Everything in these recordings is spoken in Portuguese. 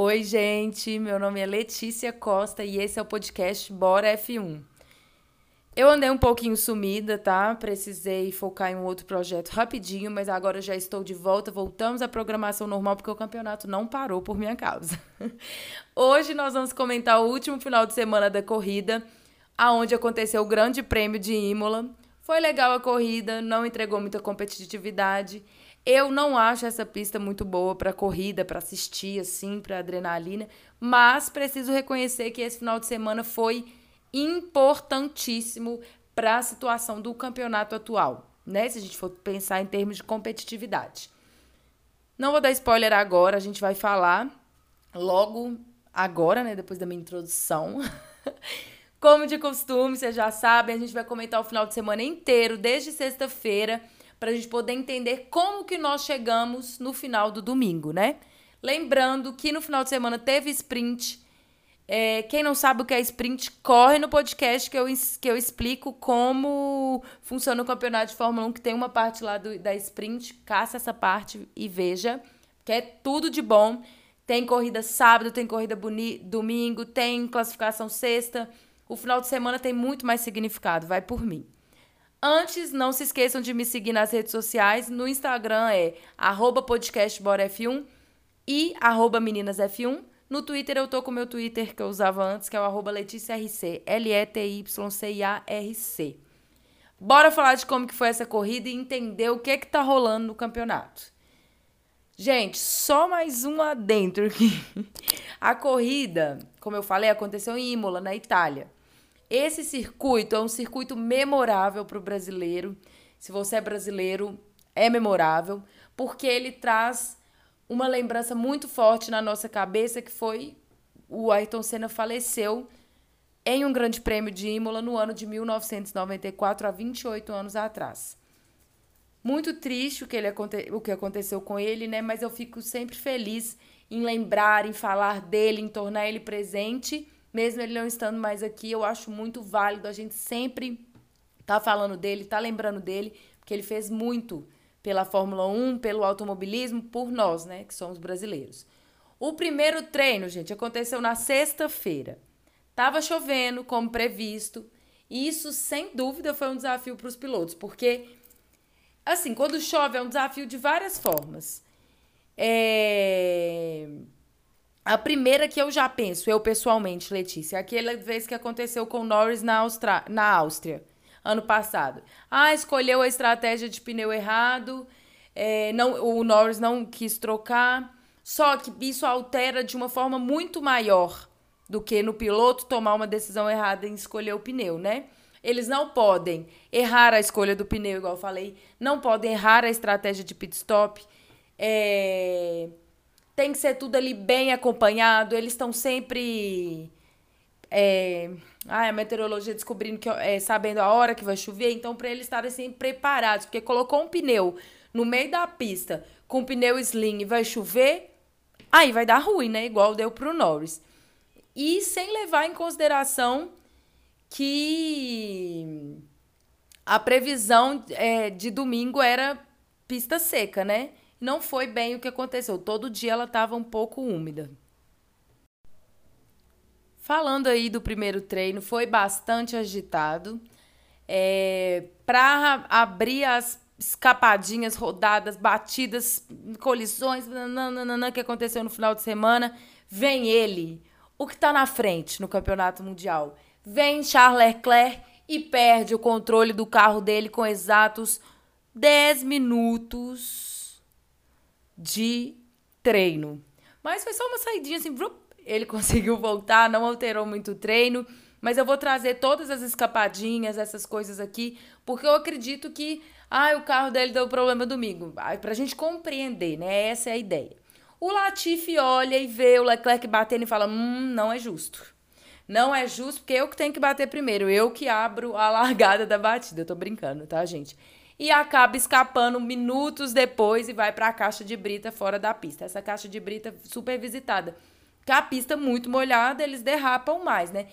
Oi, gente. Meu nome é Letícia Costa e esse é o podcast Bora F1. Eu andei um pouquinho sumida, tá? Precisei focar em um outro projeto rapidinho, mas agora já estou de volta. Voltamos à programação normal porque o campeonato não parou por minha causa. Hoje nós vamos comentar o último final de semana da corrida, aonde aconteceu o Grande Prêmio de Imola. Foi legal a corrida, não entregou muita competitividade. Eu não acho essa pista muito boa para corrida, para assistir assim, para adrenalina, mas preciso reconhecer que esse final de semana foi importantíssimo para a situação do campeonato atual, né? Se a gente for pensar em termos de competitividade. Não vou dar spoiler agora, a gente vai falar logo agora, né, depois da minha introdução. Como de costume, vocês já sabem, a gente vai comentar o final de semana inteiro, desde sexta-feira, para a gente poder entender como que nós chegamos no final do domingo, né? Lembrando que no final de semana teve sprint, é, quem não sabe o que é sprint, corre no podcast que eu, que eu explico como funciona o campeonato de Fórmula 1, que tem uma parte lá do, da sprint. Caça essa parte e veja, que é tudo de bom. Tem corrida sábado, tem corrida boni, domingo, tem classificação sexta. O final de semana tem muito mais significado, vai por mim. Antes, não se esqueçam de me seguir nas redes sociais. No Instagram é podcastboraf1 e meninasf1. No Twitter eu tô com o meu Twitter que eu usava antes, que é o LetíciaRC, L-E-T-Y-C-A-R-C. Bora falar de como que foi essa corrida e entender o que que tá rolando no campeonato. Gente, só mais um adentro aqui. A corrida, como eu falei, aconteceu em Imola, na Itália. Esse circuito é um circuito memorável para o brasileiro. Se você é brasileiro, é memorável, porque ele traz uma lembrança muito forte na nossa cabeça que foi o Ayrton Senna faleceu em um grande prêmio de Imola no ano de 1994, há 28 anos atrás. Muito triste o que, ele, o que aconteceu com ele, né? Mas eu fico sempre feliz em lembrar, em falar dele, em tornar ele presente, mesmo ele não estando mais aqui. Eu acho muito válido a gente sempre tá falando dele, tá lembrando dele, porque ele fez muito pela Fórmula 1, pelo automobilismo, por nós, né, que somos brasileiros. O primeiro treino, gente, aconteceu na sexta-feira. Tava chovendo, como previsto, e isso, sem dúvida, foi um desafio para os pilotos, porque, assim, quando chove é um desafio de várias formas. É... A primeira que eu já penso, eu pessoalmente, Letícia, é aquela vez que aconteceu com o Norris na, Austra... na Áustria ano passado. Ah, escolheu a estratégia de pneu errado, é, não, o Norris não quis trocar. Só que isso altera de uma forma muito maior do que no piloto tomar uma decisão errada em escolher o pneu, né? Eles não podem errar a escolha do pneu, igual eu falei, não podem errar a estratégia de pit stop. É... Tem que ser tudo ali bem acompanhado, eles estão sempre é, ah, a meteorologia descobrindo que é, sabendo a hora que vai chover, então para eles estarem assim preparados, porque colocou um pneu no meio da pista com pneu slim e vai chover, aí vai dar ruim, né? Igual deu pro Norris. E sem levar em consideração que a previsão é, de domingo era pista seca, né? Não foi bem o que aconteceu. Todo dia ela estava um pouco úmida. Falando aí do primeiro treino, foi bastante agitado. É, para abrir as escapadinhas, rodadas, batidas, colisões, nananana, que aconteceu no final de semana, vem ele, o que está na frente no campeonato mundial. Vem Charles Leclerc e perde o controle do carro dele com exatos 10 minutos de treino. Mas foi só uma saidinha assim, ele conseguiu voltar, não alterou muito o treino. Mas eu vou trazer todas as escapadinhas, essas coisas aqui, porque eu acredito que ah, o carro dele deu problema domingo. Pra gente compreender, né? Essa é a ideia. O Latifi olha e vê o Leclerc batendo e fala: hum, não é justo. Não é justo porque eu que tenho que bater primeiro, eu que abro a largada da batida. Eu tô brincando, tá, gente? E acaba escapando minutos depois e vai para a caixa de brita fora da pista. Essa caixa de brita super visitada que a pista muito molhada, eles derrapam mais, né?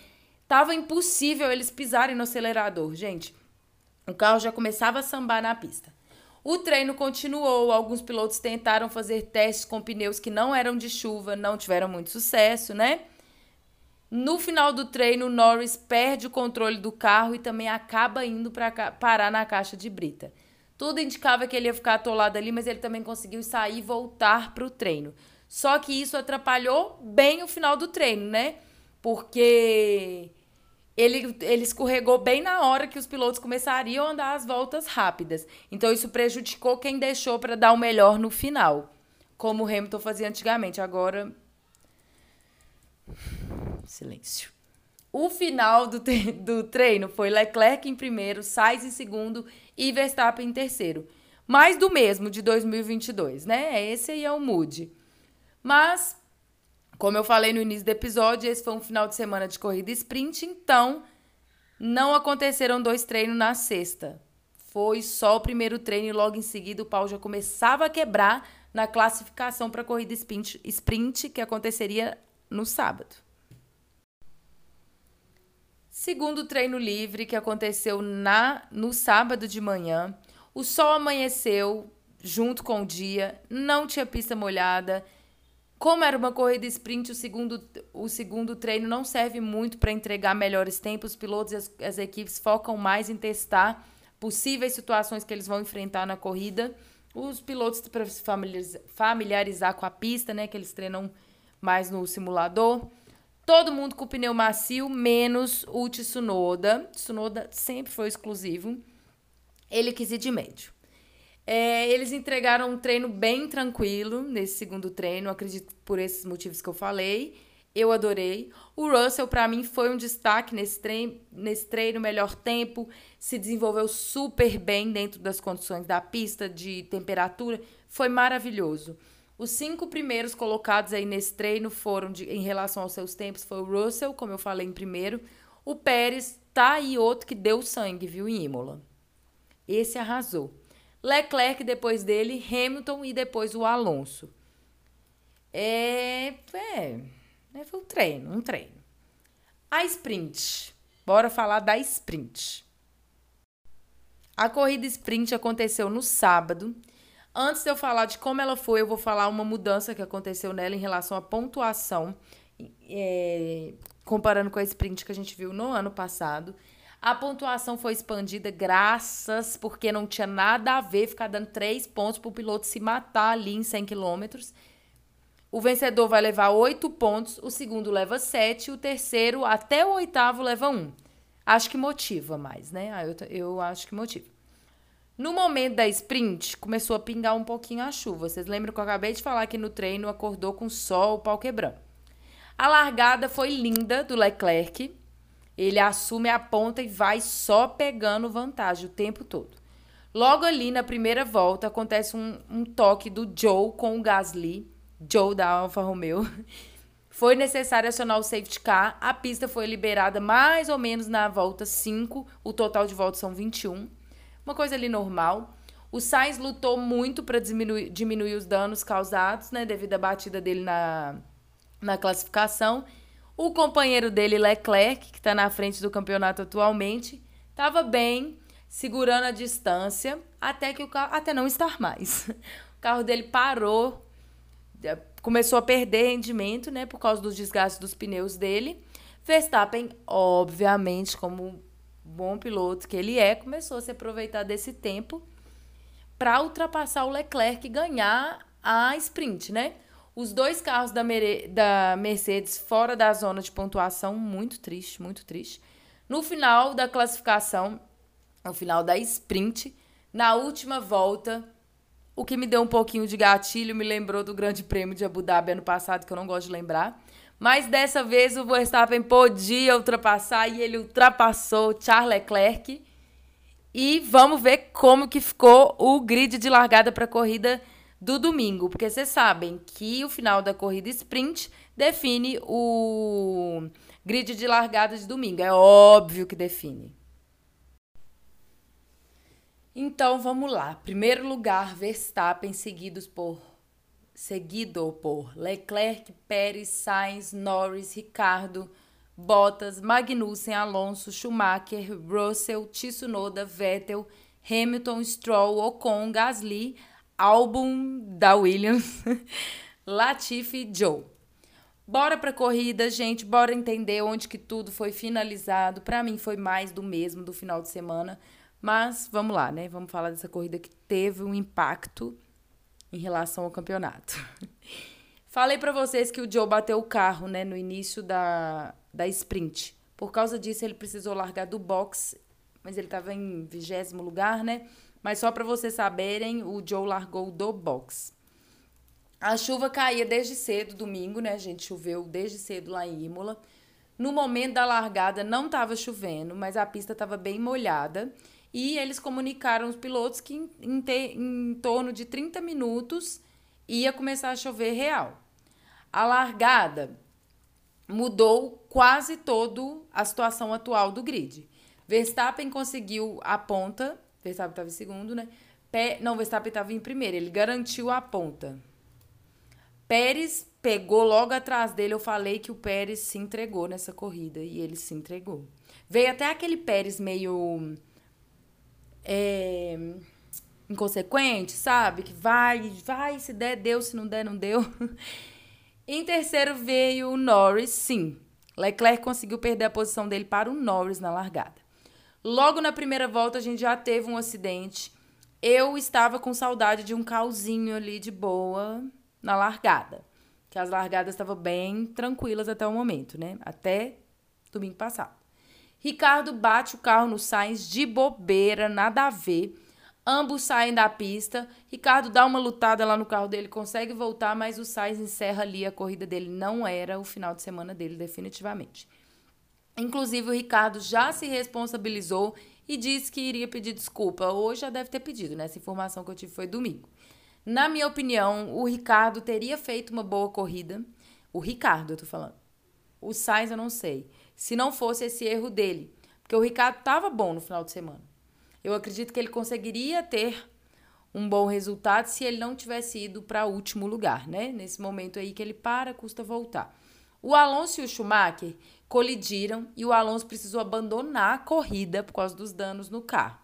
Tava impossível eles pisarem no acelerador, gente. O carro já começava a sambar na pista. O treino continuou, alguns pilotos tentaram fazer testes com pneus que não eram de chuva, não tiveram muito sucesso, né? No final do treino, Norris perde o controle do carro e também acaba indo para parar na caixa de brita. Tudo indicava que ele ia ficar atolado ali, mas ele também conseguiu sair e voltar para o treino. Só que isso atrapalhou bem o final do treino, né? Porque ele, ele escorregou bem na hora que os pilotos começariam a andar as voltas rápidas. Então isso prejudicou quem deixou para dar o melhor no final, como o Hamilton fazia antigamente. Agora. Silêncio. O final do, do treino foi Leclerc em primeiro, Sainz em segundo e Verstappen em terceiro. Mais do mesmo de 2022, né? Esse aí é o mood. Mas como eu falei no início do episódio, esse foi um final de semana de corrida sprint, então não aconteceram dois treinos na sexta. Foi só o primeiro treino e logo em seguida o pau já começava a quebrar na classificação para a corrida sprint, sprint que aconteceria no sábado. Segundo treino livre que aconteceu na no sábado de manhã, o sol amanheceu junto com o dia, não tinha pista molhada como era uma corrida sprint, o segundo, o segundo treino não serve muito para entregar melhores tempos. Os pilotos e as, as, equipes focam mais em testar possíveis situações que eles vão enfrentar na corrida. Os pilotos para se familiarizar, com a pista, né? Que eles treinam mais no simulador. Todo mundo com pneu macio, menos o Tsunoda. Tsunoda sempre foi exclusivo. Ele quis ir de médio. É, eles entregaram um treino bem tranquilo nesse segundo treino, acredito por esses motivos que eu falei. Eu adorei. O Russell, para mim, foi um destaque nesse nesse treino, melhor tempo, se desenvolveu super bem dentro das condições da pista, de temperatura. Foi maravilhoso. Os cinco primeiros colocados aí nesse treino foram, de, em relação aos seus tempos, foi o Russell, como eu falei em primeiro. O Pérez tá aí outro que deu sangue, viu, em Imola. Esse arrasou. Leclerc depois dele, Hamilton e depois o Alonso. É, é, é, foi um treino, um treino. A sprint. Bora falar da sprint. A corrida sprint aconteceu no sábado. Antes de eu falar de como ela foi, eu vou falar uma mudança que aconteceu nela em relação à pontuação, é, comparando com a sprint que a gente viu no ano passado. A pontuação foi expandida graças porque não tinha nada a ver ficar dando três pontos para o piloto se matar ali em 100 quilômetros. O vencedor vai levar oito pontos, o segundo leva sete, o terceiro até o oitavo leva um. Acho que motiva mais, né? Ah, eu, eu acho que motiva. No momento da sprint, começou a pingar um pouquinho a chuva. Vocês lembram que eu acabei de falar que no treino acordou com sol, o pau quebrando. A largada foi linda do Leclerc. Ele assume a ponta e vai só pegando vantagem o tempo todo. Logo ali na primeira volta acontece um, um toque do Joe com o Gasly, Joe da Alfa Romeo. Foi necessário acionar o safety car. A pista foi liberada mais ou menos na volta 5. O total de voltas são 21. Uma coisa ali normal. O Sainz lutou muito para diminuir, diminuir os danos causados, né, devido à batida dele na, na classificação. O companheiro dele, Leclerc, que está na frente do campeonato atualmente, estava bem, segurando a distância, até que o carro, até não estar mais. O carro dele parou, é, começou a perder rendimento, né, por causa dos desgastes dos pneus dele. Verstappen, obviamente, como bom piloto que ele é, começou a se aproveitar desse tempo para ultrapassar o Leclerc e ganhar a sprint, né? Os dois carros da, da Mercedes fora da zona de pontuação, muito triste, muito triste. No final da classificação, no final da sprint, na última volta, o que me deu um pouquinho de gatilho me lembrou do Grande Prêmio de Abu Dhabi ano passado, que eu não gosto de lembrar. Mas dessa vez o Verstappen podia ultrapassar e ele ultrapassou Charles Leclerc. E vamos ver como que ficou o grid de largada para a corrida do domingo, porque vocês sabem que o final da corrida sprint define o grid de largada de domingo. É óbvio que define. Então vamos lá. Primeiro lugar, Verstappen, seguidos por seguido por Leclerc, Pérez, Sainz, Norris, Ricardo, Bottas, Magnussen, Alonso, Schumacher, Russell, Tsunoda, Vettel, Hamilton, Stroll, Ocon, Gasly, álbum da Williams, Latifi, Joe. Bora pra corrida, gente, bora entender onde que tudo foi finalizado. Para mim foi mais do mesmo do final de semana, mas vamos lá, né? Vamos falar dessa corrida que teve um impacto em relação ao campeonato. Falei para vocês que o Joe bateu o carro, né, no início da, da sprint. Por causa disso, ele precisou largar do box, mas ele estava em vigésimo lugar, né? Mas só para vocês saberem, o Joe largou do box. A chuva caía desde cedo, domingo, né, gente? Choveu desde cedo lá em Imola. No momento da largada não estava chovendo, mas a pista estava bem molhada. E eles comunicaram os pilotos que em, em, te, em torno de 30 minutos ia começar a chover real. A largada mudou quase todo a situação atual do grid. Verstappen conseguiu a ponta, Verstappen estava em segundo, né? Pé, não, Verstappen estava em primeiro, ele garantiu a ponta. Pérez pegou logo atrás dele, eu falei que o Pérez se entregou nessa corrida e ele se entregou. Veio até aquele Pérez meio é, inconsequente, sabe? Que vai, vai, se der, deu, se não der, não deu. em terceiro veio o Norris, sim. Leclerc conseguiu perder a posição dele para o Norris na largada. Logo na primeira volta a gente já teve um acidente. Eu estava com saudade de um calzinho ali de boa na largada. Que as largadas estavam bem tranquilas até o momento, né? Até domingo passado. Ricardo bate o carro no Sainz de bobeira, nada a ver. Ambos saem da pista. Ricardo dá uma lutada lá no carro dele, consegue voltar, mas o Sainz encerra ali a corrida dele. Não era o final de semana dele, definitivamente. Inclusive, o Ricardo já se responsabilizou e disse que iria pedir desculpa. Hoje já deve ter pedido, né? Essa informação que eu tive foi domingo. Na minha opinião, o Ricardo teria feito uma boa corrida. O Ricardo, eu tô falando. O Sainz eu não sei se não fosse esse erro dele. Porque o Ricardo estava bom no final de semana. Eu acredito que ele conseguiria ter um bom resultado se ele não tivesse ido para o último lugar, né? Nesse momento aí que ele para, custa voltar. O Alonso e o Schumacher colidiram e o Alonso precisou abandonar a corrida por causa dos danos no carro.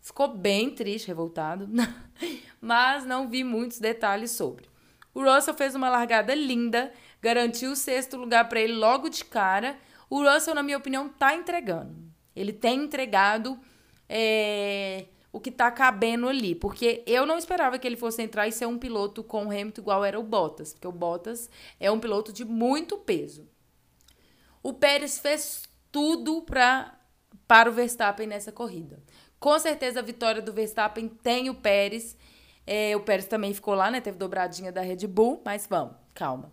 Ficou bem triste, revoltado, mas não vi muitos detalhes sobre. O Russell fez uma largada linda, garantiu o sexto lugar para ele logo de cara, o Russell, na minha opinião, tá entregando. Ele tem entregado é, o que tá cabendo ali. Porque eu não esperava que ele fosse entrar e ser um piloto com o Hamilton igual era o Bottas. Porque o Bottas é um piloto de muito peso. O Pérez fez tudo pra, para o Verstappen nessa corrida. Com certeza a vitória do Verstappen tem o Pérez. É, o Pérez também ficou lá, né? Teve dobradinha da Red Bull, mas vamos, calma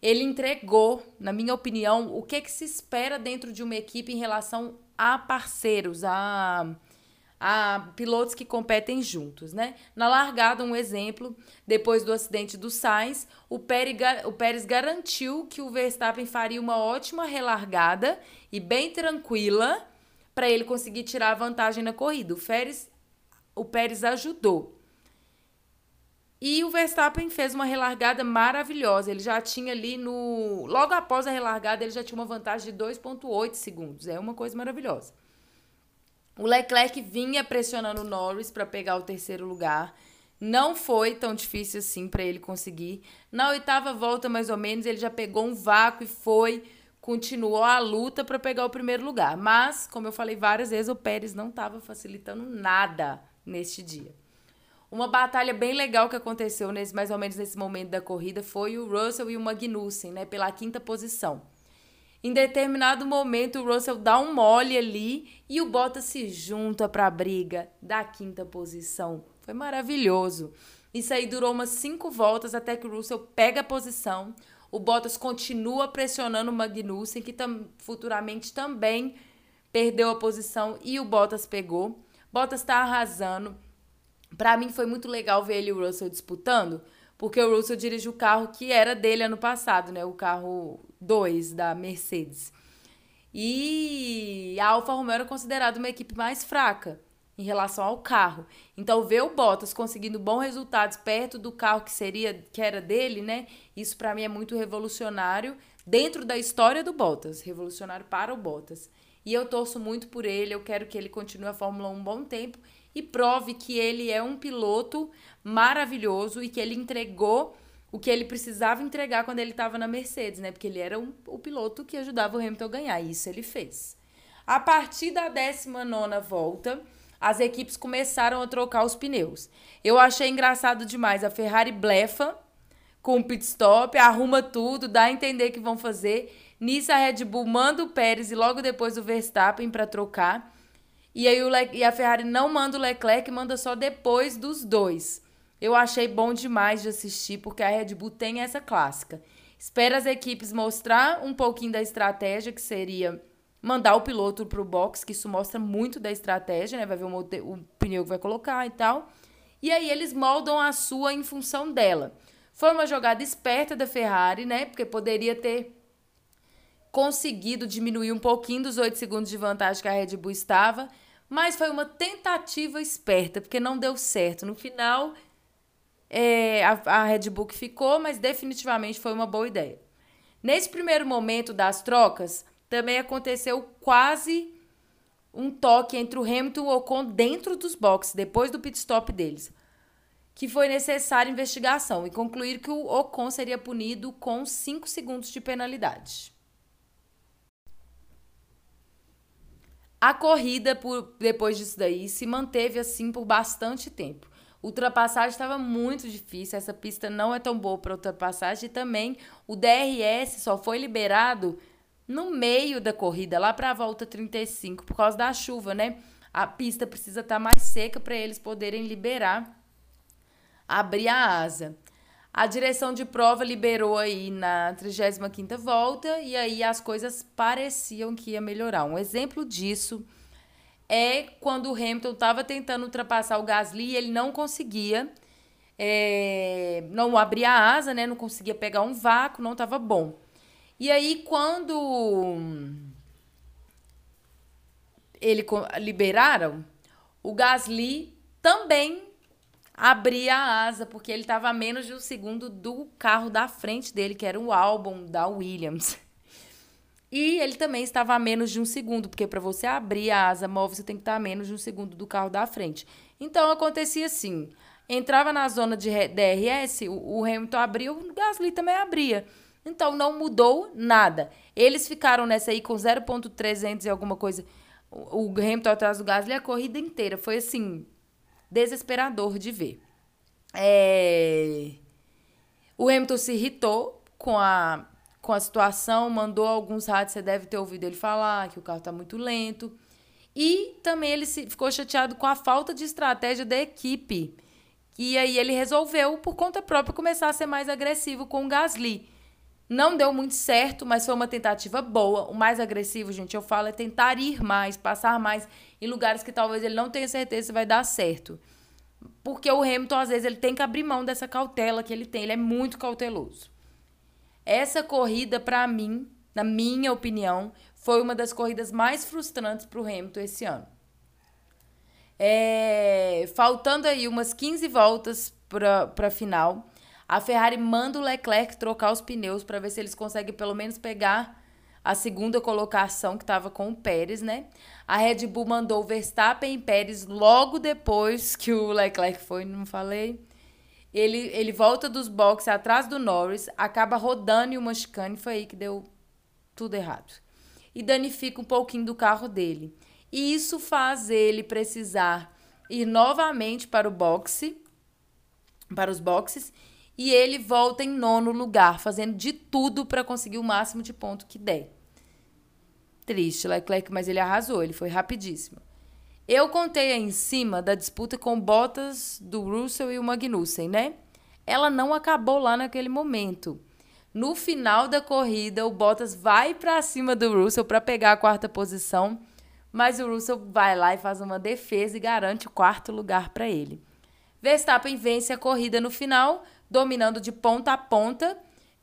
ele entregou, na minha opinião, o que, que se espera dentro de uma equipe em relação a parceiros, a, a pilotos que competem juntos, né? Na largada, um exemplo, depois do acidente do Sainz, o Pérez, o Pérez garantiu que o Verstappen faria uma ótima relargada e bem tranquila para ele conseguir tirar a vantagem na corrida. O Pérez, o Pérez ajudou. E o Verstappen fez uma relargada maravilhosa. Ele já tinha ali no. Logo após a relargada, ele já tinha uma vantagem de 2,8 segundos. É uma coisa maravilhosa. O Leclerc vinha pressionando o Norris para pegar o terceiro lugar. Não foi tão difícil assim para ele conseguir. Na oitava volta, mais ou menos, ele já pegou um vácuo e foi. Continuou a luta para pegar o primeiro lugar. Mas, como eu falei várias vezes, o Pérez não estava facilitando nada neste dia. Uma batalha bem legal que aconteceu nesse mais ou menos nesse momento da corrida foi o Russell e o Magnussen, né, pela quinta posição. Em determinado momento, o Russell dá um mole ali e o Bottas se junta para a briga da quinta posição. Foi maravilhoso. Isso aí durou umas cinco voltas até que o Russell pega a posição. O Bottas continua pressionando o Magnussen, que tam, futuramente também perdeu a posição e o Bottas pegou. Bottas está arrasando. Para mim foi muito legal ver ele e o Russell disputando, porque o Russell dirige o carro que era dele ano passado, né? O carro 2 da Mercedes. E a Alfa Romeo era considerada uma equipe mais fraca em relação ao carro. Então ver o Bottas conseguindo bons resultados perto do carro que seria que era dele, né? Isso para mim é muito revolucionário dentro da história do Bottas, revolucionário para o Bottas. E eu torço muito por ele, eu quero que ele continue a Fórmula 1 um bom tempo e prove que ele é um piloto maravilhoso e que ele entregou o que ele precisava entregar quando ele estava na Mercedes, né? Porque ele era um, o piloto que ajudava o Hamilton a ganhar. E isso ele fez. A partir da 19 volta, as equipes começaram a trocar os pneus. Eu achei engraçado demais. A Ferrari blefa com o pit stop, arruma tudo, dá a entender que vão fazer. Nisso a Red Bull manda o Pérez e logo depois o Verstappen para trocar. E aí o Le e a Ferrari não manda o Leclerc, manda só depois dos dois. Eu achei bom demais de assistir, porque a Red Bull tem essa clássica. Espera as equipes mostrar um pouquinho da estratégia, que seria mandar o piloto para o box, que isso mostra muito da estratégia, né? Vai ver o, o pneu que vai colocar e tal. E aí eles moldam a sua em função dela. Foi uma jogada esperta da Ferrari, né? Porque poderia ter conseguido diminuir um pouquinho dos 8 segundos de vantagem que a Red Bull estava, mas foi uma tentativa esperta, porque não deu certo. No final, é, a, a Red Bull ficou, mas definitivamente foi uma boa ideia. Nesse primeiro momento das trocas, também aconteceu quase um toque entre o Hamilton e o Ocon dentro dos boxes, depois do pit stop deles, que foi necessária investigação e concluir que o Ocon seria punido com 5 segundos de penalidade. A corrida, por, depois disso daí, se manteve assim por bastante tempo. Ultrapassagem estava muito difícil, essa pista não é tão boa para ultrapassagem e também o DRS só foi liberado no meio da corrida, lá para a volta 35, por causa da chuva, né? A pista precisa estar tá mais seca para eles poderem liberar, abrir a asa. A direção de prova liberou aí na 35ª volta e aí as coisas pareciam que ia melhorar. Um exemplo disso é quando o Hamilton estava tentando ultrapassar o Gasly e ele não conseguia, é, não abria a asa, né? Não conseguia pegar um vácuo, não estava bom. E aí quando ele liberaram, o Gasly também abria a asa, porque ele estava a menos de um segundo do carro da frente dele, que era o álbum da Williams. E ele também estava a menos de um segundo, porque para você abrir a asa móvel, você tem que estar a menos de um segundo do carro da frente. Então acontecia assim: entrava na zona de DRS, o, Hamilton abriu, o Gasly também abria. Então não mudou nada. Eles ficaram nessa aí com 0.300 e alguma coisa. O, Hamilton atrás do Gasly a corrida inteira. Foi assim, desesperador de ver. É... O Hamilton se irritou com a com a situação, mandou alguns rádios, você deve ter ouvido ele falar que o carro está muito lento. E também ele se, ficou chateado com a falta de estratégia da equipe. E aí ele resolveu, por conta própria, começar a ser mais agressivo com o Gasly. Não deu muito certo, mas foi uma tentativa boa. O mais agressivo, gente, eu falo, é tentar ir mais, passar mais em lugares que talvez ele não tenha certeza se vai dar certo. Porque o Hamilton, às vezes, ele tem que abrir mão dessa cautela que ele tem. Ele é muito cauteloso. Essa corrida, para mim, na minha opinião, foi uma das corridas mais frustrantes para o Hamilton esse ano. É, faltando aí umas 15 voltas para a final, a Ferrari manda o Leclerc trocar os pneus para ver se eles conseguem pelo menos pegar a segunda colocação que estava com o Pérez, né? A Red Bull mandou o Verstappen e Pérez logo depois que o Leclerc foi, não falei? Ele, ele volta dos boxes atrás do Norris, acaba rodando em uma chicane, foi aí que deu tudo errado. E danifica um pouquinho do carro dele. E isso faz ele precisar ir novamente para o boxe, para os boxes, e ele volta em nono lugar, fazendo de tudo para conseguir o máximo de ponto que der. Triste, Leclerc, mas ele arrasou, ele foi rapidíssimo. Eu contei aí em cima da disputa com Bottas, do Russell e o Magnussen, né? Ela não acabou lá naquele momento. No final da corrida, o Bottas vai para cima do Russell para pegar a quarta posição, mas o Russell vai lá e faz uma defesa e garante o quarto lugar para ele. Verstappen vence a corrida no final, dominando de ponta a ponta,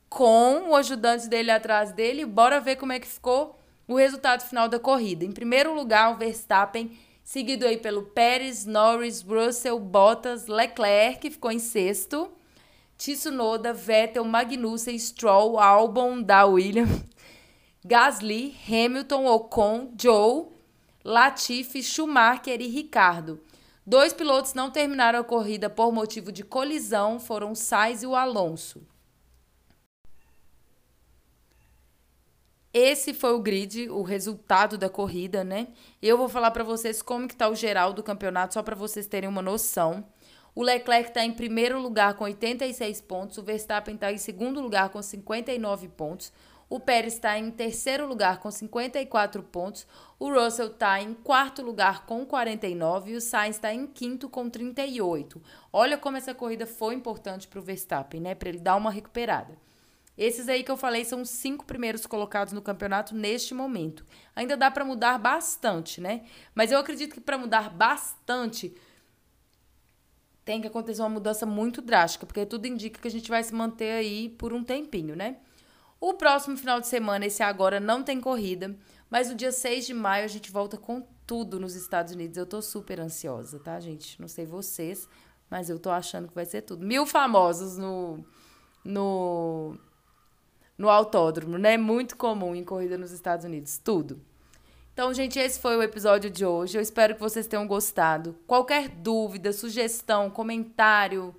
com o ajudante dele atrás dele. Bora ver como é que ficou o resultado final da corrida. Em primeiro lugar, o Verstappen seguido aí pelo Pérez, Norris, Russell, Bottas, Leclerc, que ficou em sexto, Tsunoda, Vettel, Magnussen, Stroll, Albon, da Williams, Gasly, Hamilton, Ocon, Joe, Latifi, Schumacher e Ricardo. Dois pilotos não terminaram a corrida por motivo de colisão, foram Sainz e o Alonso. Esse foi o grid, o resultado da corrida, né? Eu vou falar para vocês como que tá o geral do campeonato, só para vocês terem uma noção. O Leclerc está em primeiro lugar com 86 pontos, o Verstappen está em segundo lugar com 59 pontos, o Pérez está em terceiro lugar com 54 pontos, o Russell está em quarto lugar com 49 e o Sainz está em quinto com 38. Olha como essa corrida foi importante para o Verstappen, né? Para ele dar uma recuperada. Esses aí que eu falei são os cinco primeiros colocados no campeonato neste momento. Ainda dá para mudar bastante, né? Mas eu acredito que para mudar bastante tem que acontecer uma mudança muito drástica, porque tudo indica que a gente vai se manter aí por um tempinho, né? O próximo final de semana, esse agora, não tem corrida, mas no dia 6 de maio a gente volta com tudo nos Estados Unidos. Eu tô super ansiosa, tá, gente? Não sei vocês, mas eu tô achando que vai ser tudo. Mil famosos no. no no autódromo, né? Muito comum em corrida nos Estados Unidos, tudo. Então, gente, esse foi o episódio de hoje. Eu espero que vocês tenham gostado. Qualquer dúvida, sugestão, comentário,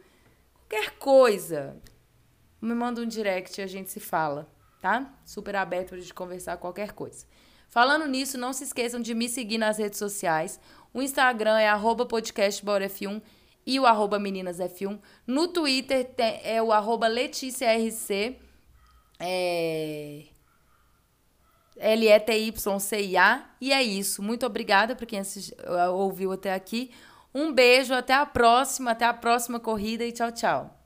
qualquer coisa, me manda um direct e a gente se fala, tá? Super aberto pra gente conversar qualquer coisa. Falando nisso, não se esqueçam de me seguir nas redes sociais. O Instagram é arroba podcastboraf1 e o arroba meninasf1. No Twitter é o arroba leticiarc. É... L-E-T-Y-C-I-A. E é isso. Muito obrigada para quem assist... ouviu até aqui. Um beijo, até a próxima, até a próxima corrida e tchau, tchau.